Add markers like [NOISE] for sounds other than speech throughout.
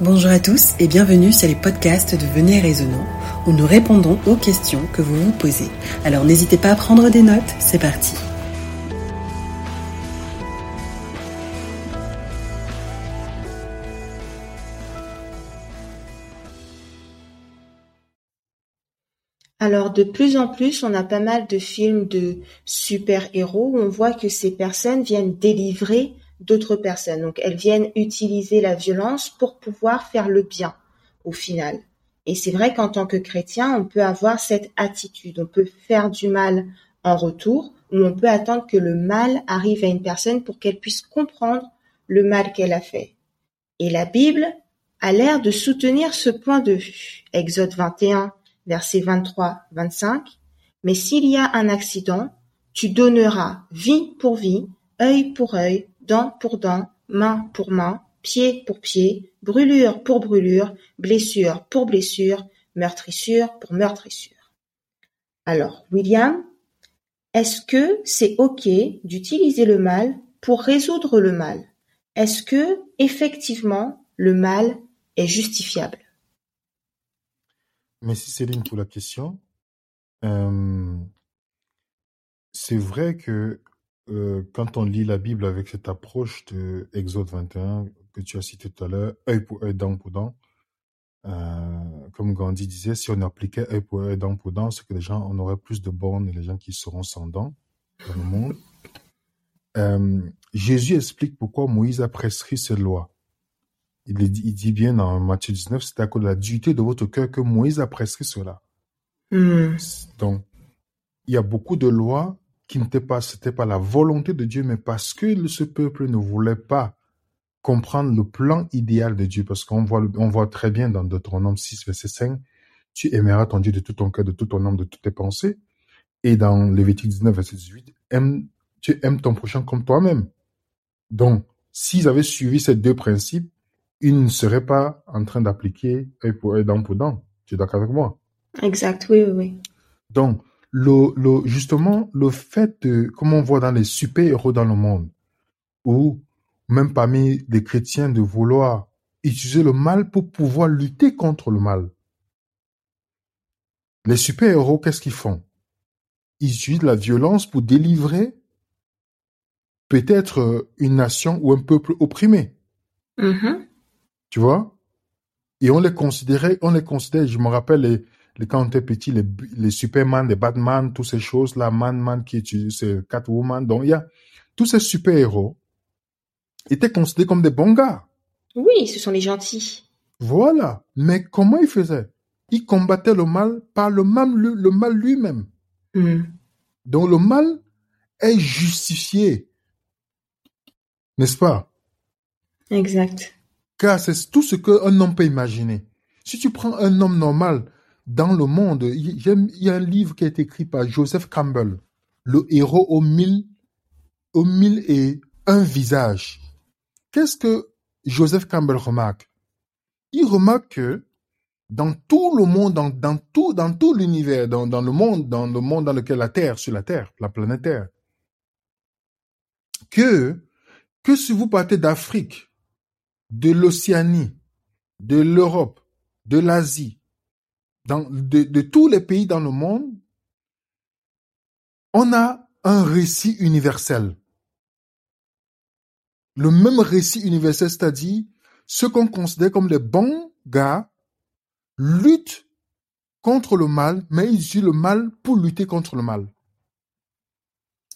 Bonjour à tous et bienvenue sur les podcasts de Venez Raisonnant où nous répondons aux questions que vous vous posez. Alors n'hésitez pas à prendre des notes, c'est parti. Alors de plus en plus, on a pas mal de films de super-héros où on voit que ces personnes viennent délivrer d'autres personnes. Donc elles viennent utiliser la violence pour pouvoir faire le bien au final. Et c'est vrai qu'en tant que chrétien, on peut avoir cette attitude. On peut faire du mal en retour ou on peut attendre que le mal arrive à une personne pour qu'elle puisse comprendre le mal qu'elle a fait. Et la Bible a l'air de soutenir ce point de vue. Exode 21, versets 23-25, Mais s'il y a un accident, tu donneras vie pour vie, œil pour œil, dent pour dent, main pour main, pied pour pied, brûlure pour brûlure, blessure pour blessure, meurtrissure pour meurtrissure. Alors, William, est-ce que c'est OK d'utiliser le mal pour résoudre le mal? Est-ce que, effectivement, le mal est justifiable? Merci Céline pour la question. Euh, c'est vrai que euh, quand on lit la Bible avec cette approche de Exode 21 que tu as cité tout à l'heure, œil pour œil, dent pour dent, euh, comme Gandhi disait, si on appliquait œil pour œil, dent pour dent, c'est que les gens, on aurait plus de bornes et les gens qui seront sans dents dans le monde. Jésus explique pourquoi Moïse a prescrit cette loi. Il dit, bien dans Matthieu 19, c'est à cause de la dureté de votre cœur que Moïse a prescrit cela. Hmm. Donc, il y a beaucoup de lois qui n'étaient pas, c'était pas la volonté de Dieu, mais parce que ce peuple ne voulait pas comprendre le plan idéal de Dieu, parce qu'on voit, on voit très bien dans Deutéronome 6, verset 5, tu aimeras ton Dieu de tout ton cœur, de tout ton âme, de toutes tes pensées. Et dans Lévitique 19, verset 18, aime, tu aimes ton prochain comme toi-même. Donc, s'ils avaient suivi ces deux principes, ils ne seraient pas en train d'appliquer œil pour œil, dent pour dent. Tu es d'accord avec moi? Exact, oui, oui, oui. Donc, le, le, justement, le fait de, comme on voit dans les super-héros dans le monde, ou même parmi les chrétiens de vouloir utiliser le mal pour pouvoir lutter contre le mal. Les super-héros, qu'est-ce qu'ils font? Ils utilisent la violence pour délivrer peut-être une nation ou un peuple opprimé. Mm-hmm. Tu vois? Et on les considérait, on les considère, je me rappelle les quand on était petit, les, les Superman, les Batman, toutes ces choses-là, Man Man qui utilise Catwoman. Donc il y a tous ces super-héros étaient considérés comme des bons gars. Oui, ce sont les gentils. Voilà. Mais comment ils faisaient? Ils combattaient le mal par le mal, le, mal lui-même. Mm. Donc le mal est justifié. N'est-ce pas? Exact car c'est tout ce qu'un homme peut imaginer. Si tu prends un homme normal dans le monde, il y a un livre qui a été écrit par Joseph Campbell, le héros aux mille, mille et un visages. Qu'est-ce que Joseph Campbell remarque? Il remarque que dans tout le monde, dans, dans tout, dans tout l'univers, dans, dans le monde, dans le monde dans lequel la Terre, sur la Terre, la planète Terre, que, que si vous partez d'Afrique, de l'Océanie, de l'Europe, de l'Asie, de, de tous les pays dans le monde, on a un récit universel. Le même récit universel, c'est-à-dire ceux qu'on considère comme les bons gars luttent contre le mal, mais ils utilisent le mal pour lutter contre le mal.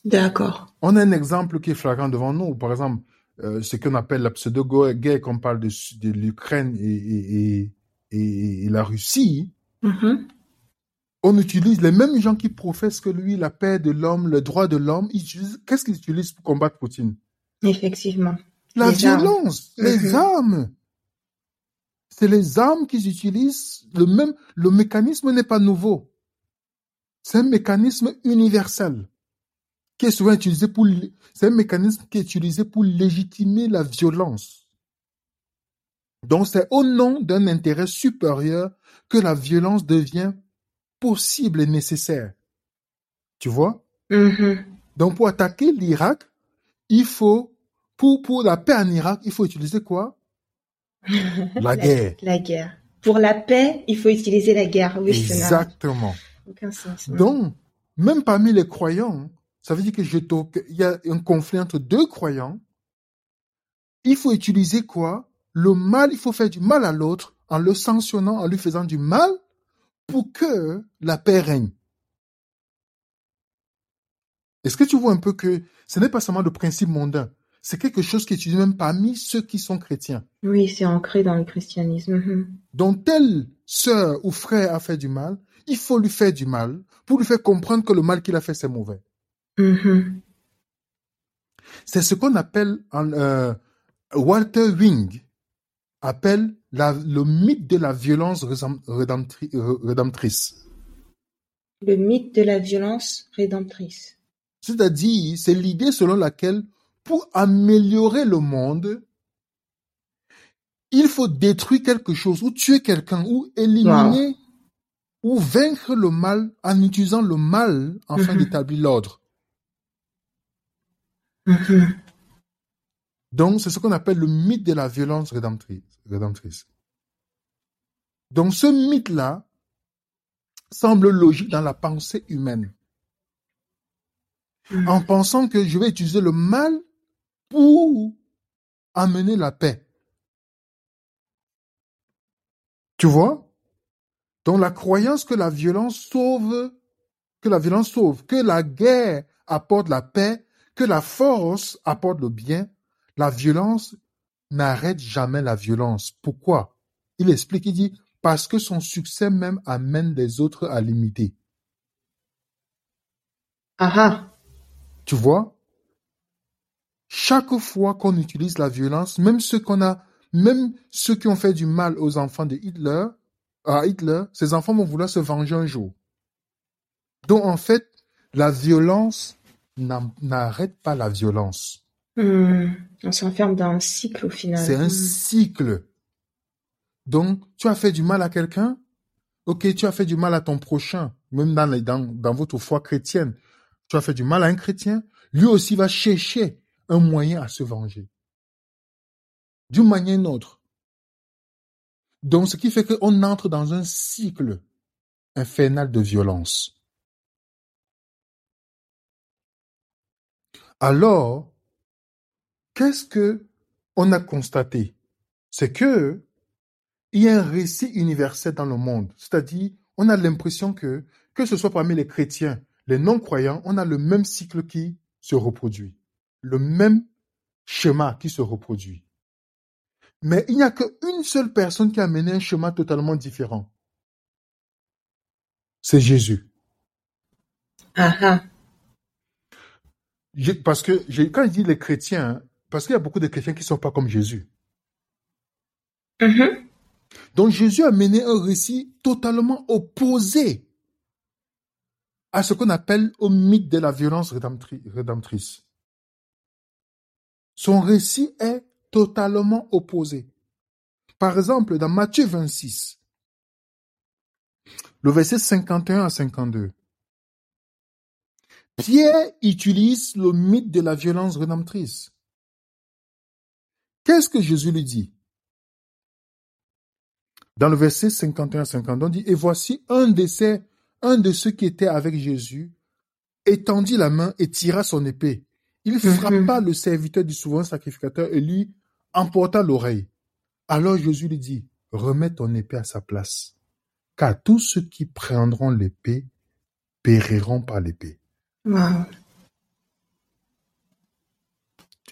D'accord. On a un exemple qui est flagrant devant nous. Par exemple, euh, ce qu'on appelle la pseudo-guerre, quand on parle de, de l'Ukraine et, et, et, la Russie, mm-hmm. on utilise les mêmes gens qui professent que lui la paix de l'homme, le droit de l'homme. Qu'est-ce qu'ils utilisent pour combattre Poutine? Effectivement. La violence, les mm-hmm. armes. C'est les armes qu'ils utilisent. Le même, le mécanisme n'est pas nouveau. C'est un mécanisme universel qui est souvent utilisé pour, c'est un mécanisme qui est utilisé pour légitimer la violence. Donc c'est au nom d'un intérêt supérieur que la violence devient possible et nécessaire. Tu vois? Mm-hmm. Donc pour attaquer l'Irak, il faut, pour, pour la paix en Irak, il faut utiliser quoi? [LAUGHS] La guerre. La guerre. Pour la paix, il faut utiliser la guerre. Oui, Exactement. aucun sens. Donc, même parmi les croyants, ça veut dire que je qu'il y a un conflit entre deux croyants. Il faut utiliser quoi? Le mal, il faut faire du mal à l'autre en le sanctionnant, en lui faisant du mal pour que la paix règne. Est-ce que tu vois un peu que ce n'est pas seulement le principe mondain, c'est quelque chose qui est utilisé même parmi ceux qui sont chrétiens. Oui, c'est ancré dans le christianisme. Mhm. Donc, telle sœur ou frère a fait du mal, il faut lui faire du mal pour lui faire comprendre que le mal qu'il a fait, c'est mauvais. Mhm. C'est ce qu'on appelle, en, euh, Walter Wing appelle la- le mythe de la violence rédemptri- euh, rédemptrice. Le mythe de la violence rédemptrice. C'est-à-dire, c'est l'idée selon laquelle pour améliorer le monde, il faut détruire quelque chose ou tuer quelqu'un ou éliminer ou vaincre le mal en utilisant le mal afin Mhm. d'établir l'ordre. Mhm. Donc, c'est ce qu'on appelle le mythe de la violence rédemptrice. rédemptrice. Donc, ce mythe-là semble logique dans la pensée humaine, Mhm. en pensant que je vais utiliser le mal pour amener la paix. Tu vois? Donc, la croyance que la violence sauve, que la violence sauve, que la guerre apporte la paix, que la force apporte le bien, la violence n'arrête jamais la violence. Pourquoi? Il explique, il dit, parce que son succès même amène les autres à l'imiter. Ah ah. Tu vois? Chaque fois qu'on utilise la violence, même ceux qu'on a, même ceux qui ont fait du mal aux enfants de Hitler, à Hitler, ces enfants vont vouloir se venger un jour. Donc en fait, la violence n'arrête pas la violence. Hmm. On s'enferme dans un cycle au final. C'est un Hmm. cycle. Donc, tu as fait du mal à quelqu'un, ok, tu as fait du mal à ton prochain, même dans, les- dans, dans votre foi chrétienne, tu as fait du mal à un chrétien, lui aussi va chercher un moyen à se venger. D'une manière ou d'une autre. Donc, ce qui fait qu'on entre dans un cycle infernal de violence. Alors, qu'est-ce que on a constaté? C'est que il y a un récit universel dans le monde. C'est-à-dire, on a l'impression que, que ce soit parmi les chrétiens, les non-croyants, on a le même cycle qui se reproduit. Le même schéma qui se reproduit. Mais il n'y a qu'une seule personne qui a mené un schéma totalement différent. C'est Jésus. Ah ah. Parce que quand je dis les chrétiens, hein, parce qu'il y a beaucoup de chrétiens qui ne sont pas comme Jésus. Mhm. Donc Jésus a mené un récit totalement opposé à ce qu'on appelle au mythe de la violence rédemptri- rédemptrice. Son récit est totalement opposé. Par exemple, dans Matthieu 26, le verset 51 à 52, Pierre utilise le mythe de la violence rédemptrice. Qu'est-ce que Jésus lui dit? Dans le verset 51 à 52, on dit, Et voici un de, ces, un de ceux qui étaient avec Jésus étendit la main et tira son épée. Il frappa le serviteur du souverain sacrificateur et lui emporta l'oreille. Alors Jésus lui dit, remets ton épée à sa place, car tous ceux qui prendront l'épée périront par l'épée. Wow.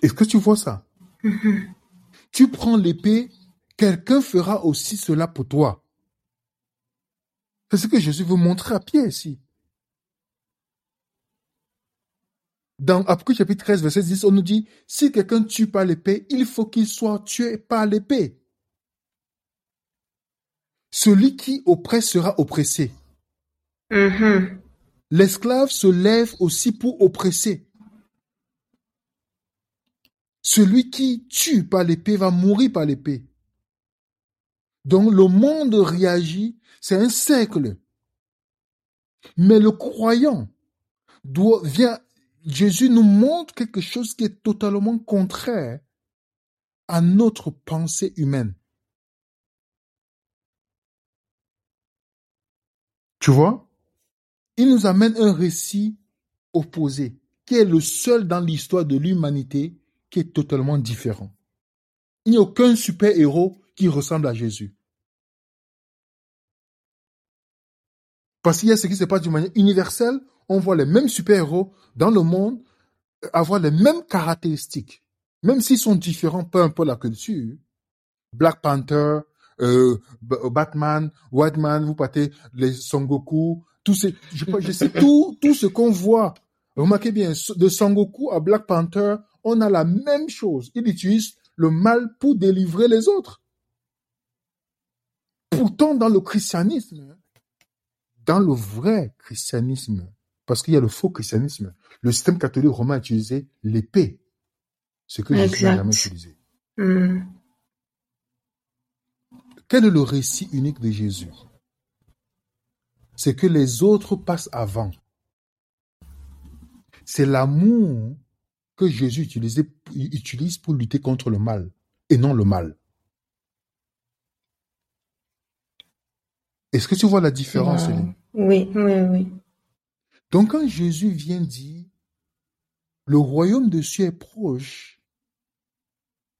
Est-ce que tu vois ça? Mhm. Tu prends l'épée, quelqu'un fera aussi cela pour toi. C'est ce que Jésus veut montrer à Pierre ici. Dans Apocalypse chapitre 13, verset 10, on nous dit, si quelqu'un tue par l'épée, il faut qu'il soit tué par l'épée. Celui qui oppresse sera oppressé. Mhm. L'esclave se lève aussi pour oppresser. Celui qui tue par l'épée va mourir par l'épée. Donc le monde réagit, c'est un cercle. Mais le croyant doit, vient, Jésus nous montre quelque chose qui est totalement contraire à notre pensée humaine. Tu vois? Il nous amène un récit opposé, qui est le seul dans l'histoire de l'humanité qui est totalement différent. Il n'y a aucun super-héros qui ressemble à Jésus. Parce qu'il y a ce qui se passe d'une manière universelle, on voit les mêmes super-héros dans le monde avoir les mêmes caractéristiques. Même s'ils sont différents, peu importe la culture. Black Panther, euh, Batman, Whiteman, vous partez les Son Goku, tout ces, je, je sais tout, tout ce qu'on voit. Remarquez bien, de Son Goku à Black Panther, on a la même chose. Il utilise le mal pour délivrer les autres. Pourtant, dans le christianisme, dans le vrai christianisme, parce qu'il y a le faux christianisme, le système catholique romain utilisait l'épée, ce que Jésus n'a jamais utilisé. Hmm. Quel est le récit unique de Jésus? C'est que les autres passent avant. C'est l'amour que Jésus utilise pour lutter contre le mal et non le mal. Est-ce que tu vois la différence, Oui, oui, oui. Donc quand Jésus vient dire, le royaume de Dieu est proche,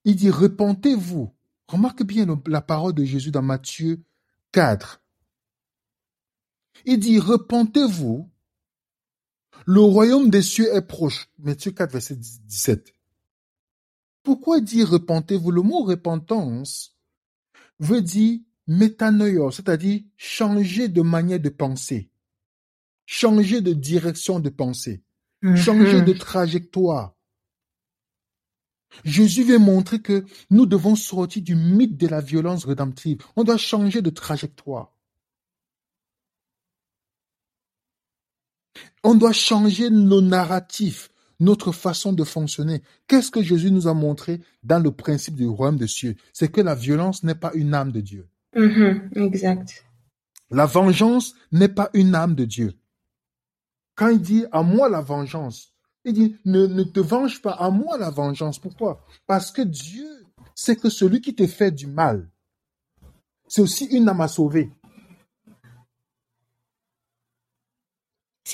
il dit, repentez-vous. Remarque bien la parole de Jésus dans Matthieu 4. Il dit, repentez-vous, le royaume des cieux est proche. Matthieu 4, verset 17. Pourquoi dire repentez-vous? Le mot repentance veut dire métanoïos, c'est-à-dire changer de manière de penser, changer de direction de pensée, mhm. changer de trajectoire. Jésus veut montrer que nous devons sortir du mythe de la violence rédemptive. On doit changer de trajectoire. On doit changer nos narratifs, notre façon de fonctionner. Qu'est-ce que Jésus nous a montré dans le principe du royaume de cieux? C'est que la violence n'est pas une âme de Dieu. Mm-hmm, exact. La vengeance n'est pas une âme de Dieu. Quand il dit à moi la vengeance, il dit ne, ne te venge pas à moi la vengeance. Pourquoi? Parce que Dieu sait que celui qui te fait du mal, c'est aussi une âme à sauver.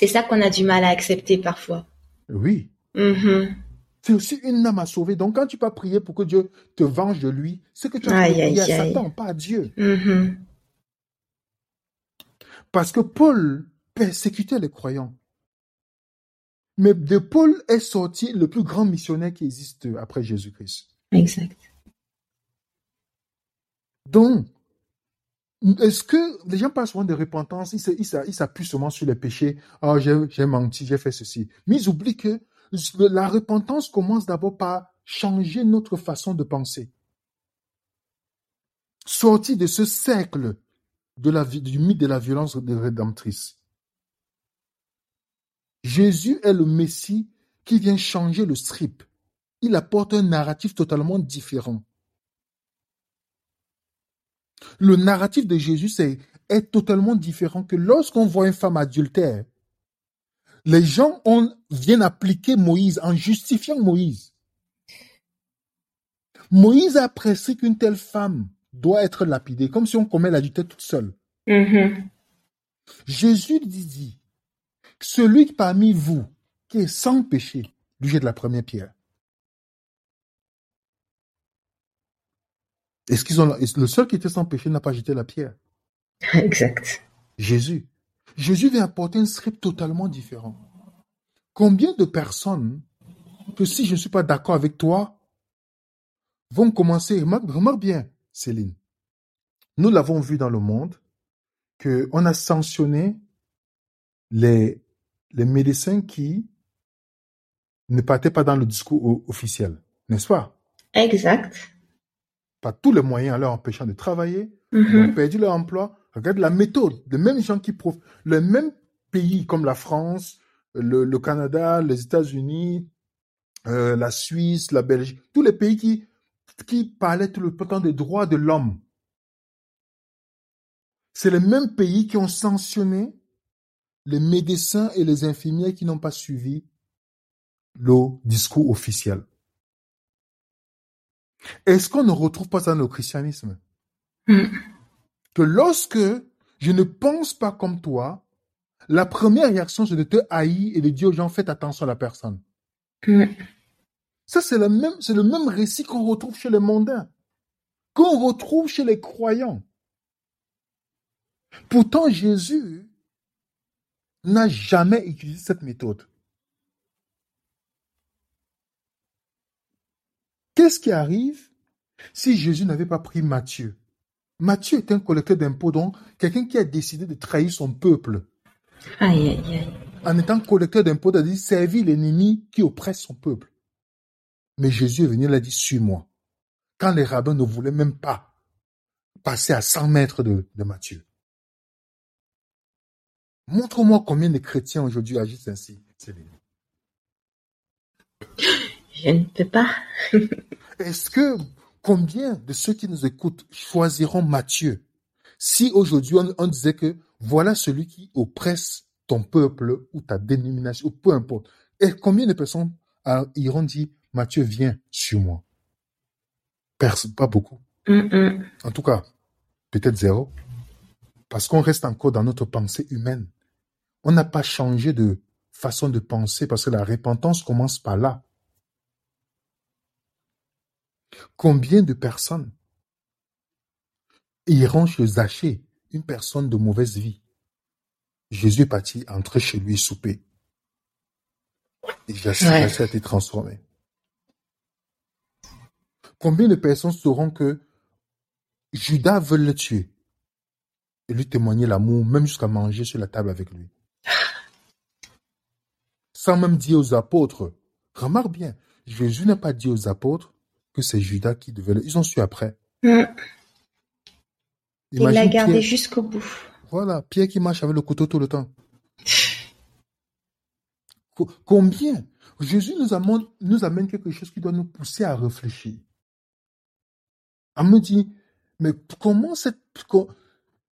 C'est ça qu'on a du mal à accepter parfois. Oui. Mm-hmm. C'est aussi une âme à sauver. Donc, quand tu peux prier pour que Dieu te venge de lui, c'est que tu as prié à Satan, pas à Dieu. Mm-hmm. Parce que Paul persécutait les croyants. Mais de Paul est sorti le plus grand missionnaire qui existe après Jésus-Christ. Exact. Donc, est-ce que les gens parlent souvent de repentance, ils s'appuient seulement sur les péchés. Oh, j'ai menti, j'ai fait ceci. Mais ils oublient que la repentance commence d'abord par changer notre façon de penser. Sortir de ce cercle de la, du mythe de la violence rédemptrice. Jésus est le Messie qui vient changer le strip. Il apporte un narratif totalement différent. Le narratif de Jésus est, est totalement différent que lorsqu'on voit une femme adultère, les gens viennent appliquer Moïse en justifiant Moïse. Moïse a apprécié qu'une telle femme doit être lapidée, comme si on commet l'adultère toute seule. Mm-hmm. Jésus dit, celui parmi vous qui est sans péché, lui jette la première pierre. Est-ce qu'ils ont le seul qui était sans péché n'a pas jeté la pierre? [LAUGHS] Exact. Jésus. Jésus vient apporter un script totalement différent. Combien de personnes que si je ne suis pas d'accord avec toi vont commencer, remarque, bien, Céline, nous l'avons vu dans le monde, qu'on a sanctionné les, les médecins qui ne partaient pas dans le discours officiel, n'est-ce pas? Exact. Par tous les moyens, en leur empêchant de travailler, ils ont mm-hmm. perdu leur emploi, Regarde la méthode. Les mêmes gens qui profitent, les mêmes pays comme la France, le, Canada, les États-Unis, euh, la Suisse, la Belgique, tous les pays qui, qui parlaient tout le temps des droits de l'homme. C'est les mêmes pays qui ont sanctionné les médecins et les infirmières qui n'ont pas suivi le discours officiel. Est-ce qu'on ne retrouve pas ça dans le christianisme? Hmm que lorsque je ne pense pas comme toi, la première réaction, c'est de te haïr et de dire aux gens, faites attention à la personne. Mm. Ça, c'est le même, c'est le même récit qu'on retrouve chez les mondains, qu'on retrouve chez les croyants. Pourtant, Jésus n'a jamais utilisé cette méthode. Qu'est-ce qui arrive si Jésus n'avait pas pris Matthieu? Matthieu est un collecteur d'impôts, donc quelqu'un qui a décidé de trahir son peuple. Aïe, aïe, aïe. En étant collecteur d'impôts, il a dit servir l'ennemi qui oppresse son peuple. Mais Jésus est venu, il a dit suis-moi. Quand les rabbins ne voulaient même pas passer à 100 mètres de, de Matthieu. Montre-moi combien de chrétiens aujourd'hui agissent ainsi, Céline. Je ne peux pas. [LAUGHS] Est-ce que combien de ceux qui nous écoutent choisiront Matthieu si aujourd'hui on, on disait que voilà celui qui oppresse ton peuple ou ta dénomination ou peu importe. Et combien de personnes euh, iront dire Matthieu viens sur moi? Personne, pas beaucoup. Mm, mm. En tout cas, peut-être zéro. Parce qu'on reste encore dans notre pensée humaine. On n'a pas changé de façon de penser parce que la repentance commence par là. Combien de personnes iront chez Zachée, une personne de mauvaise vie? Jésus est parti entrer chez lui souper. Et Zachée Ouais. A été transformé. Combien de personnes sauront que Judas veut le tuer et lui témoigner l'amour, même jusqu'à manger sur la table avec lui? Sans même dire aux apôtres. Remarque bien, Jésus n'a pas dit aux apôtres que c'est Judas qui devait le... Ils ont su après. Mm. Il l'a gardé Pierre- jusqu'au bout. Voilà, Pierre qui marche avec le couteau tout le temps. Co- Combien Jésus nous amène, nous amène quelque chose qui doit nous pousser à réfléchir. À me dire, mais comment cette...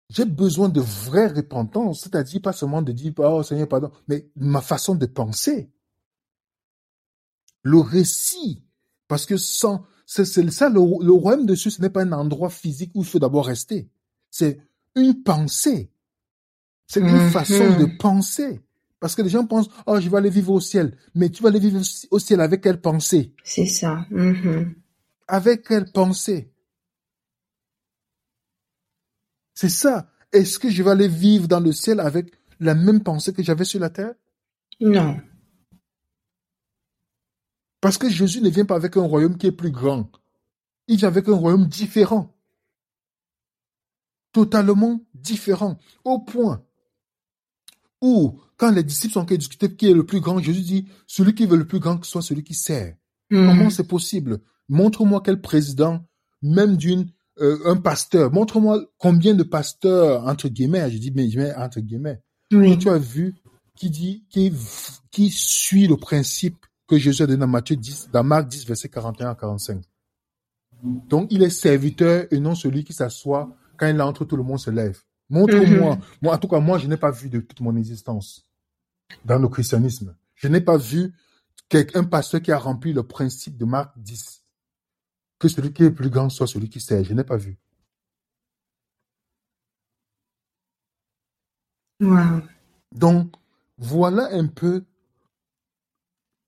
J'ai besoin de vraie repentance, c'est-à-dire pas seulement de dire, oh Seigneur, pardon, mais ma façon de penser. Le récit, parce que sans... C'est ça, le, le royaume de Dieu, ce n'est pas un endroit physique où il faut d'abord rester. C'est une pensée. C'est une Mhm. façon de penser. Parce que les gens pensent, oh, je vais aller vivre au ciel. Mais tu vas aller vivre au ciel avec quelle pensée? C'est ça. Mhm. Avec quelle pensée? C'est ça. Est-ce que je vais aller vivre dans le ciel avec la même pensée que j'avais sur la terre? Non. Parce que Jésus ne vient pas avec un royaume qui est plus grand. Il vient avec un royaume différent. Totalement différent. Au point où, quand les disciples sont en train de discuter qui est le plus grand, Jésus dit, celui qui veut le plus grand, que soit celui qui sert. Mhm. Comment c'est possible? Montre-moi quel président, même d'une, euh, un pasteur. Montre-moi combien de pasteurs, entre guillemets, je dis, mais entre guillemets, Oui. que tu as vu qui dit, qui, qui suit le principe que Jésus a donné dans Matthieu 10, dans Marc 10, verset 41 à 45. Donc, il est serviteur et non celui qui s'assoit quand il entre, tout le monde se lève. Montre-moi. Mhm. Moi, en tout cas, moi, je n'ai pas vu de toute mon existence dans le christianisme. Je n'ai pas vu un pasteur qui a rempli le principe de Marc 10. Que celui qui est plus grand soit celui qui sert. Je n'ai pas vu. Wow. Donc, voilà un peu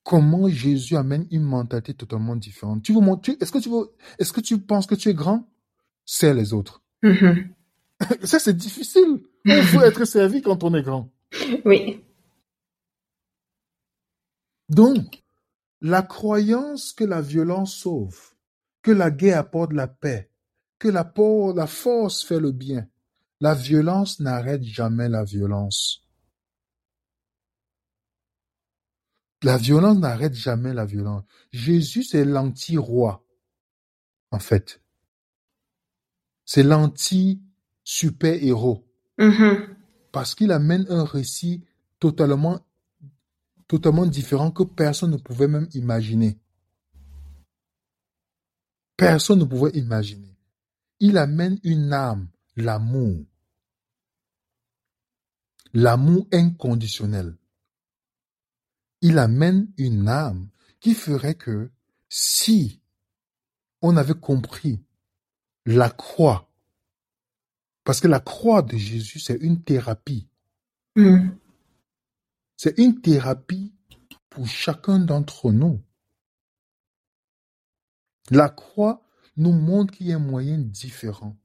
comment Jésus amène une mentalité totalement différente. Tu veux montrer, est-ce que tu veux, est-ce que tu penses que tu es grand? Sers les autres. Mhm. [LAUGHS] Ça, c'est difficile. On [LAUGHS] veut être servi quand on est grand. Oui. Donc, la croyance que la violence sauve, que la guerre apporte la paix, que la force fait le bien, la violence n'arrête jamais la violence. La violence n'arrête jamais la violence. Jésus, c'est l'anti-roi, en fait. C'est l'anti-super-héros. Mhm. Parce qu'il amène un récit totalement, totalement différent que personne ne pouvait même imaginer. Personne ne pouvait imaginer. Il amène une âme, l'amour. L'amour inconditionnel. Il amène une âme qui ferait que si on avait compris la croix Parce que la croix de Jésus, c'est une thérapie. Mm. C'est une thérapie pour chacun d'entre nous. La croix nous montre qu'il y a un moyen différent.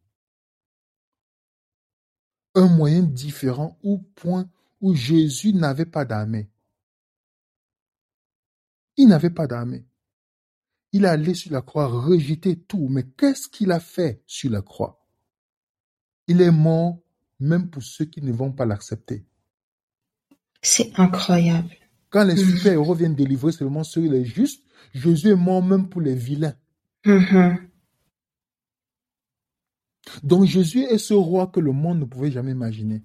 Un moyen différent au point où Jésus n'avait pas d'armée. Il n'avait pas d'armée. Il est allé sur la croix rejeter tout. Mais qu'est-ce qu'il a fait sur la croix? Il est mort même pour ceux qui ne vont pas l'accepter. C'est incroyable. Quand les super-héros viennent délivrer seulement ceux les justes, Jésus est mort même pour les vilains. Mhm. Donc Jésus est ce roi que le monde ne pouvait jamais imaginer.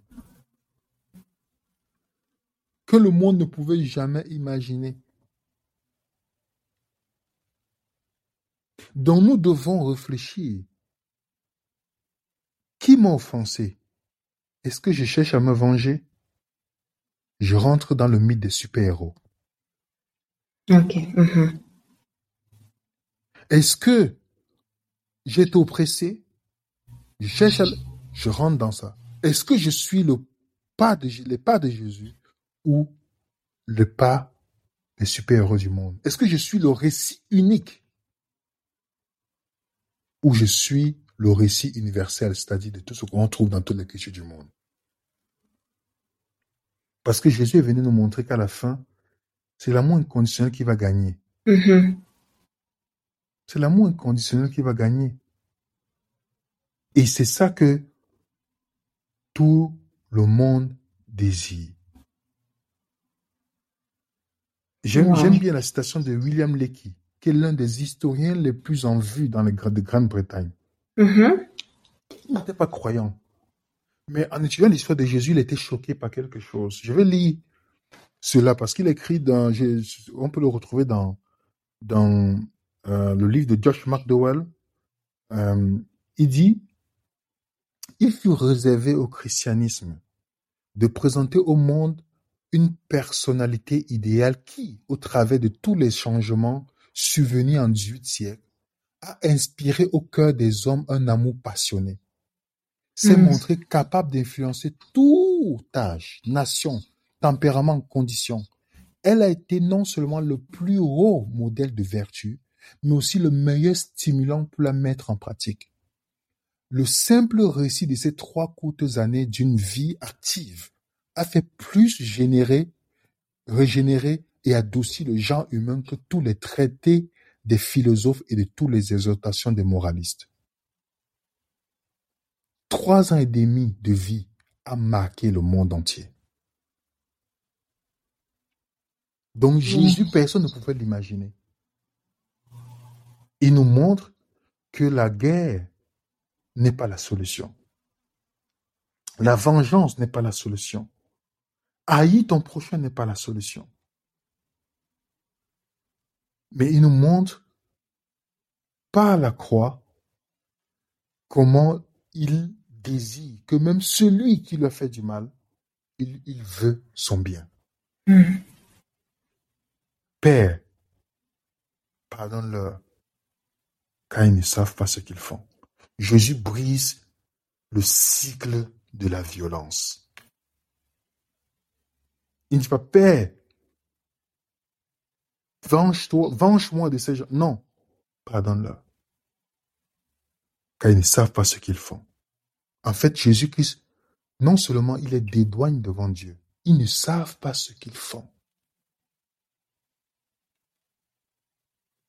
Que le monde ne pouvait jamais imaginer. Donc nous devons réfléchir. Qui m'a offensé? Est-ce que je cherche à me venger? Je rentre dans le mythe des super-héros. Ok. mhm. Est-ce que j'ai été oppressé? Je cherche à... Je rentre dans ça. Est-ce que je suis le pas de, les pas de Jésus ou le pas des super-héros du monde? Est-ce que je suis le récit unique? Ou je suis le récit universel, c'est-à-dire de tout ce qu'on trouve dans toutes les cultures du monde Parce que Jésus est venu nous montrer qu'à la fin, c'est l'amour inconditionnel qui va gagner. Mhm. C'est l'amour inconditionnel qui va gagner. Et c'est ça que tout le monde désire. J'aime Wow. bien la citation de William Leakey, qui est l'un des historiens les plus en vue dans les de Grande-Bretagne. Mhm. Il n'était pas croyant. Mais en étudiant l'histoire de Jésus, il était choqué par quelque chose. Je vais lire cela parce qu'il écrit dans, on peut le retrouver dans, dans euh, le livre de Josh McDowell. Euh, il dit, il fut réservé au christianisme de présenter au monde une personnalité idéale qui, au travers de tous les changements survenus en 18 siècles, a inspiré au cœur des hommes un amour passionné. S'est Mhm. montré capable d'influencer tout âge, nation, tempérament, condition. Elle a été non seulement le plus haut modèle de vertu, mais aussi le meilleur stimulant pour la mettre en pratique. Le simple récit de ces trois courtes années d'une vie active a fait plus générer, régénérer et adoucir le genre humain que tous les traités des philosophes et de toutes les exhortations des moralistes. Trois ans et demi de vie a marqué le monde entier. Donc Jésus, personne ne pouvait l'imaginer. Il nous montre que la guerre n'est pas la solution. La vengeance n'est pas la solution. Haïr ton prochain n'est pas la solution. Mais il nous montre par la croix comment il désire que même celui qui lui a fait du mal, il, il veut son bien. Mhm. Père, pardonne-leur, car ils ne savent pas ce qu'ils font. Jésus brise le cycle de la violence. Il ne dit pas, Père, venge-toi, venge-moi de ces gens. Non, pardonne-leur, car ils ne savent pas ce qu'ils font. En fait, Jésus-Christ, non seulement il les dédouane devant Dieu, ils ne savent pas ce qu'ils font.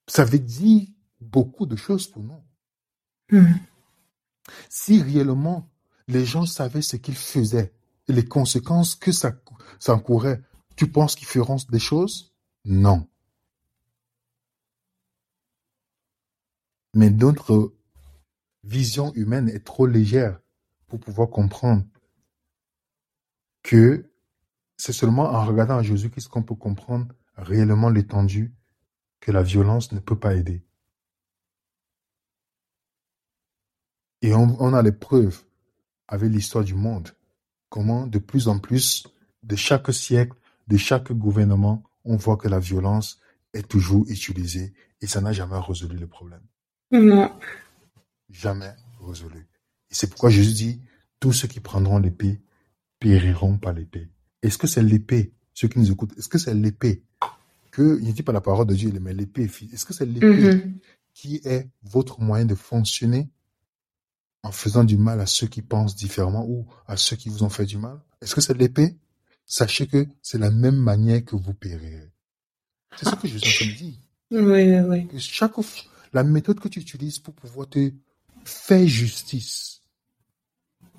Ça veut dire beaucoup de choses pour nous. Mhm. Si réellement les gens savaient ce qu'ils faisaient et les conséquences que ça, ça encourait, tu penses qu'ils feront des choses? Non. Mais notre vision humaine est trop légère pour pouvoir comprendre que c'est seulement en regardant à Jésus-Christ qu'on peut comprendre réellement l'étendue que la violence ne peut pas aider. Et on, on a les preuves avec l'histoire du monde, comment de plus en plus, de chaque siècle, de chaque gouvernement, on voit que la violence est toujours utilisée et ça n'a jamais résolu le problème. Non. Jamais résolu. Et c'est pourquoi Jésus dit, tous ceux qui prendront l'épée périront par l'épée. Est-ce que c'est l'épée, ceux qui nous écoutent, est-ce que c'est l'épée? Que, il ne dit pas la parole de Dieu, mais l'épée, est-ce que c'est l'épée Mhm. qui est votre moyen de fonctionner en faisant du mal à ceux qui pensent différemment ou à ceux qui vous ont fait du mal? Est-ce que c'est l'épée? Sachez que c'est la même manière que vous périrez. C'est ce que je suis en train de dire. Oui, oui, oui. Que chaque la méthode que tu utilises pour pouvoir te faire justice,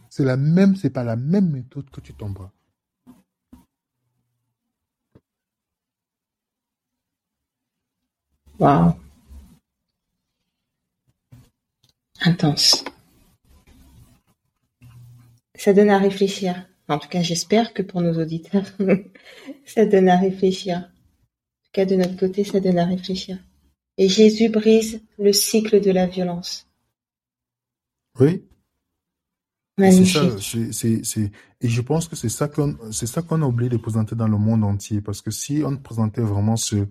c'est la même, c'est pas la même méthode que tu tomberas. Waouh. Intense. Ça donne à réfléchir. En tout cas, j'espère que pour nos auditeurs, [LAUGHS] ça donne à réfléchir. En tout cas, de notre côté, ça donne à réfléchir. Et Jésus brise le cycle de la violence. Oui. Ça, Magnifique. c'est, c'est, c'est- et je pense que c'est ça qu'on, c'est ça qu'on a oublié de présenter dans le monde entier, parce que si on présentait vraiment ce,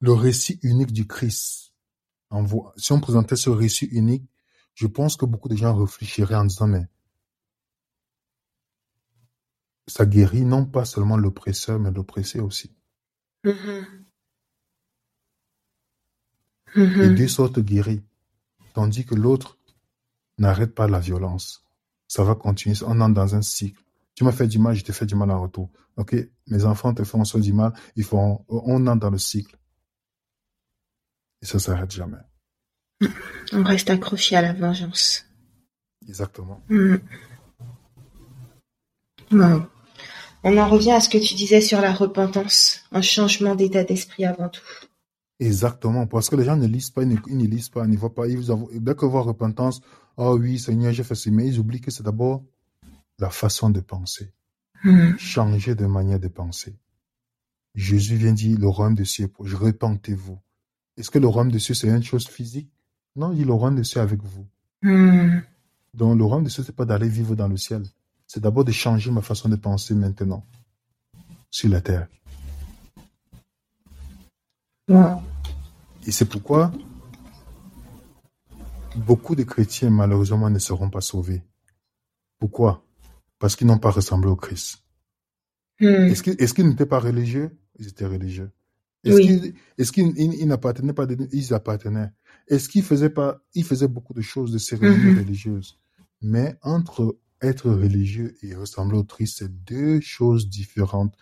le récit unique du Christ, en si on présentait ce récit unique, je pense que beaucoup de gens réfléchiraient en disant, mais ça guérit non pas seulement l'oppresseur, mais l'oppressé aussi. Les Mhm. deux sortes guéris, tandis que l'autre n'arrête pas la violence. Ça va continuer, on entre dans un cycle. Tu m'as fait du mal, je te fais du mal en retour. Ok, mes enfants te font du mal, ils font, on entre dans le cycle. Et ça s'arrête jamais. On reste accroché à la vengeance. Exactement. Mhm. Wow. On en revient à ce que tu disais sur la repentance, un changement d'état d'esprit avant tout. Exactement, parce que les gens ne lisent pas, ils ne, ils ne lisent pas, ils ne voient pas. Ils avouent- dès que voient repentance, oh oui, Seigneur, j'ai fait ce, mais ils oublient que c'est d'abord la façon de penser. Mhm. Changer de manière de penser. Jésus vient dire, le royaume de cieux, est repentez-vous. Est-ce que le royaume de cieux, c'est une chose physique? Non, il dit le royaume de cieux avec vous. Mhm. Donc, le royaume de cieux, c'est pas d'aller vivre dans le ciel. C'est d'abord de changer ma façon de penser maintenant, sur la terre. Wow. Et c'est pourquoi beaucoup de chrétiens, malheureusement, ne seront pas sauvés. Pourquoi? Parce qu'ils n'ont pas ressemblé au Christ. Mhm. Est-ce qu'ils n'étaient pas religieux? Ils étaient religieux. Est-ce Oui. qu'ils n'appartenaient pas? de- Ils appartenaient. Est-ce qu'ils faisaient pas? Ils faisaient beaucoup de choses, de cérémonies Mhm. religieuses. Mais entre être religieux et ressembler au Christ, c'est deux choses différentes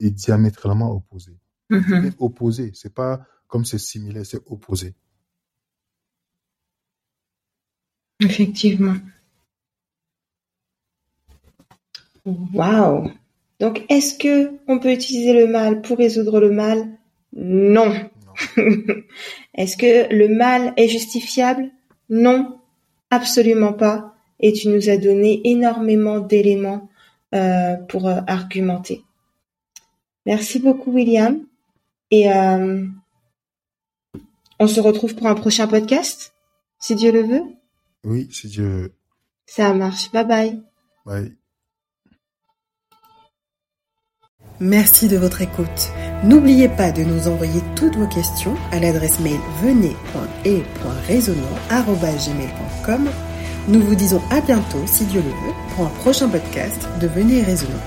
et diamétralement opposées. Mhm. C'est opposé. C'est pas comme c'est similaire, c'est opposé. Effectivement. Waouh. Donc, est-ce que on peut utiliser le mal pour résoudre le mal? Non. Non. [LAUGHS] Est-ce que le mal est justifiable? Non, absolument pas. Et tu nous as donné énormément d'éléments euh, pour euh, argumenter. Merci beaucoup, William. Et euh, on se retrouve pour un prochain podcast, si Dieu le veut. Oui, si Dieu veut. Ça marche. Bye bye. Bye. Merci de votre écoute. N'oubliez pas de nous envoyer toutes vos questions à l'adresse mail venez.et.raisonnant.gmail.com. Nous vous disons à bientôt, si Dieu le veut, pour un prochain podcast de Venez Raisonnant.